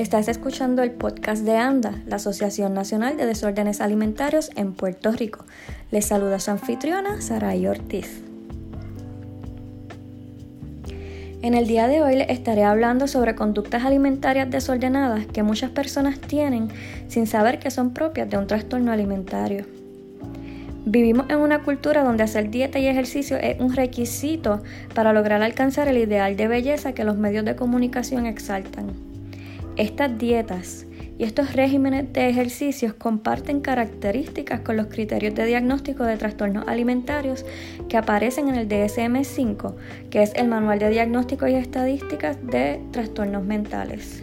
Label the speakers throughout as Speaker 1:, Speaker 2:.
Speaker 1: Estás escuchando el podcast de ANDA, la Asociación Nacional de Desórdenes Alimentarios en Puerto Rico. Les saluda su anfitriona, Saray Ortiz. En el día de hoy les estaré hablando sobre conductas alimentarias desordenadas que muchas personas tienen sin saber que son propias de un trastorno alimentario. Vivimos en una cultura donde hacer dieta y ejercicio es un requisito para lograr alcanzar el ideal de belleza que los medios de comunicación exaltan. Estas dietas y estos regímenes de ejercicios comparten características con los criterios de diagnóstico de trastornos alimentarios que aparecen en el DSM-5, que es el Manual de Diagnóstico y Estadísticas de Trastornos Mentales.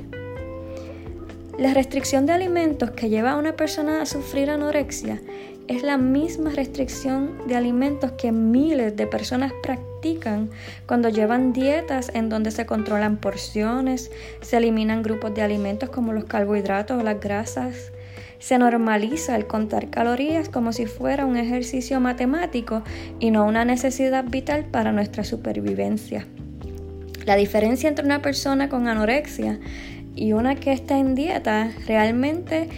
Speaker 1: La restricción de alimentos que lleva a una persona a sufrir anorexia es la misma restricción de alimentos que miles de personas practican cuando llevan dietas en donde se controlan porciones, se eliminan grupos de alimentos como los carbohidratos o las grasas, se normaliza el contar calorías como si fuera un ejercicio matemático y no una necesidad vital para nuestra supervivencia. La diferencia entre una persona con anorexia y una que está en dieta realmente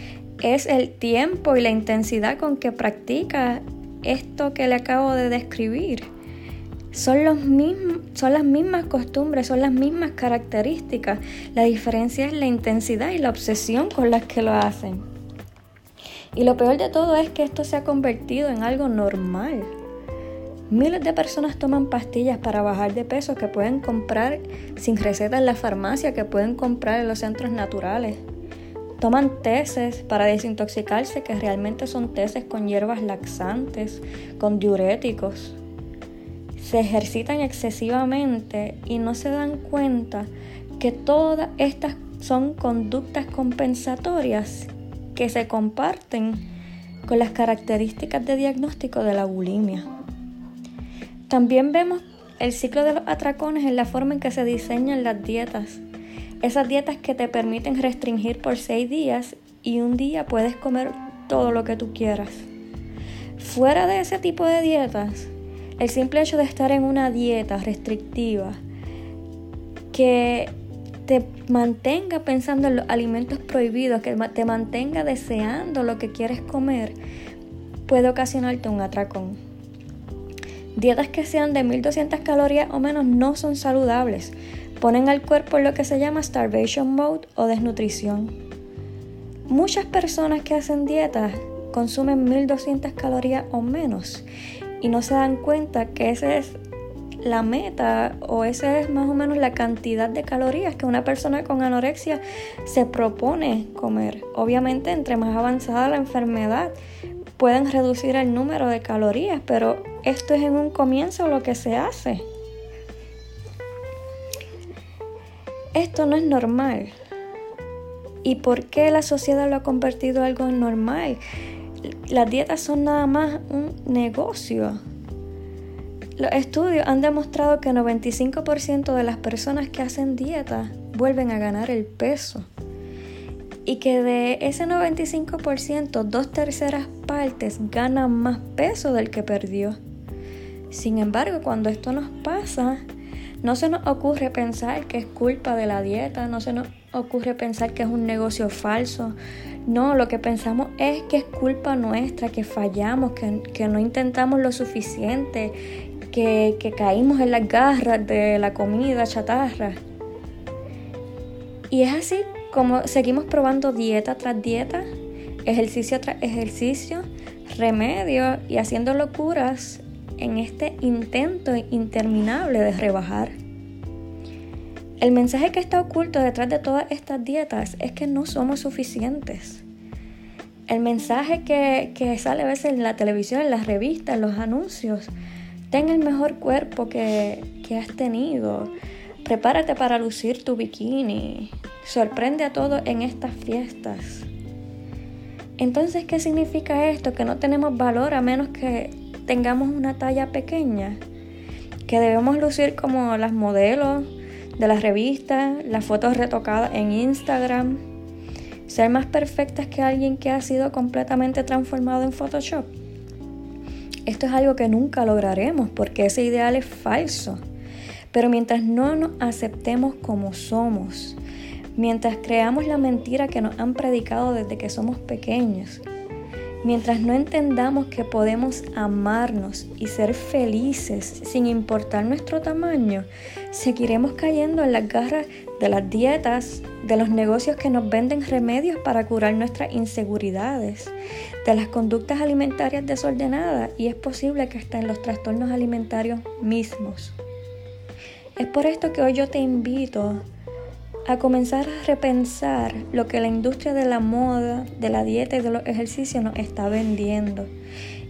Speaker 1: es el tiempo y la intensidad con que practica esto que le acabo de describir. Son, los mismos, son las mismas costumbres, son las mismas características. La diferencia es la intensidad y la obsesión con las que lo hacen. Y lo peor de todo es que esto se ha convertido en algo normal. Miles de personas toman pastillas para bajar de peso que pueden comprar sin receta en la farmacia, que pueden comprar en los centros naturales. Toman teces para desintoxicarse que realmente son teces con hierbas laxantes, con diuréticos. Se ejercitan excesivamente y no se dan cuenta que todas estas son conductas compensatorias que se comparten con las características de diagnóstico de la bulimia. También vemos el ciclo de los atracones en la forma en que se diseñan las dietas. Esas dietas que te permiten restringir por seis días y un día puedes comer todo lo que tú quieras. Fuera de ese tipo de dietas, el simple hecho de estar en una dieta restrictiva que te mantenga pensando en los alimentos prohibidos, que te mantenga deseando lo que quieres comer, puede ocasionarte un atracón. Dietas que sean de 1200 calorías o menos no son saludables ponen al cuerpo en lo que se llama starvation mode o desnutrición. Muchas personas que hacen dietas consumen 1200 calorías o menos y no se dan cuenta que esa es la meta o esa es más o menos la cantidad de calorías que una persona con anorexia se propone comer. Obviamente entre más avanzada la enfermedad pueden reducir el número de calorías, pero esto es en un comienzo lo que se hace. Esto no es normal. ¿Y por qué la sociedad lo ha convertido en algo normal? Las dietas son nada más un negocio. Los estudios han demostrado que 95% de las personas que hacen dieta vuelven a ganar el peso. Y que de ese 95%, dos terceras partes ganan más peso del que perdió. Sin embargo, cuando esto nos pasa, no se nos ocurre pensar que es culpa de la dieta, no se nos ocurre pensar que es un negocio falso. No, lo que pensamos es que es culpa nuestra, que fallamos, que, no intentamos lo suficiente, que, que caímos en las garras de la comida chatarra. Y es así como seguimos probando dieta tras dieta, ejercicio tras ejercicio, remedio y haciendo locuras en este intento interminable de rebajar. El mensaje que está oculto detrás de todas estas dietas es que no somos suficientes. El mensaje que, sale a veces en la televisión, en las revistas, en los anuncios, ten el mejor cuerpo que, que has tenido, prepárate para lucir tu bikini, sorprende a todos en estas fiestas. Entonces, ¿qué significa esto? Que no tenemos valor a menos que tengamos una talla pequeña, que debemos lucir como las modelos de las revistas, las fotos retocadas en Instagram, ser más perfectas que alguien que ha sido completamente transformado en Photoshop. Esto es algo que nunca lograremos porque ese ideal es falso. Pero mientras no nos aceptemos como somos, mientras creamos la mentira que nos han predicado desde que somos pequeños, mientras no entendamos que podemos amarnos y ser felices sin importar nuestro tamaño, seguiremos cayendo en las garras de las dietas, de los negocios que nos venden remedios para curar nuestras inseguridades, de las conductas alimentarias desordenadas y es posible que hasta en los trastornos alimentarios mismos. Es por esto que hoy yo te invito a comenzar a repensar lo que la industria de la moda, de la dieta y de los ejercicios nos está vendiendo.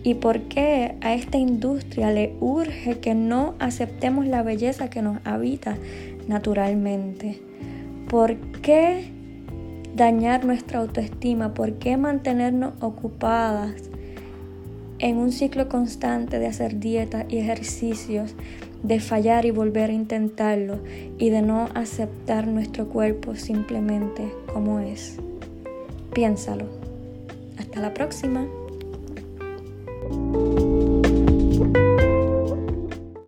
Speaker 1: Y por qué a esta industria le urge que no aceptemos la belleza que nos habita naturalmente. ¿Por qué dañar nuestra autoestima? ¿Por qué mantenernos ocupadas en un ciclo constante de hacer dietas y ejercicios de fallar y volver a intentarlo y de no aceptar nuestro cuerpo simplemente como es. Piénsalo. Hasta la próxima.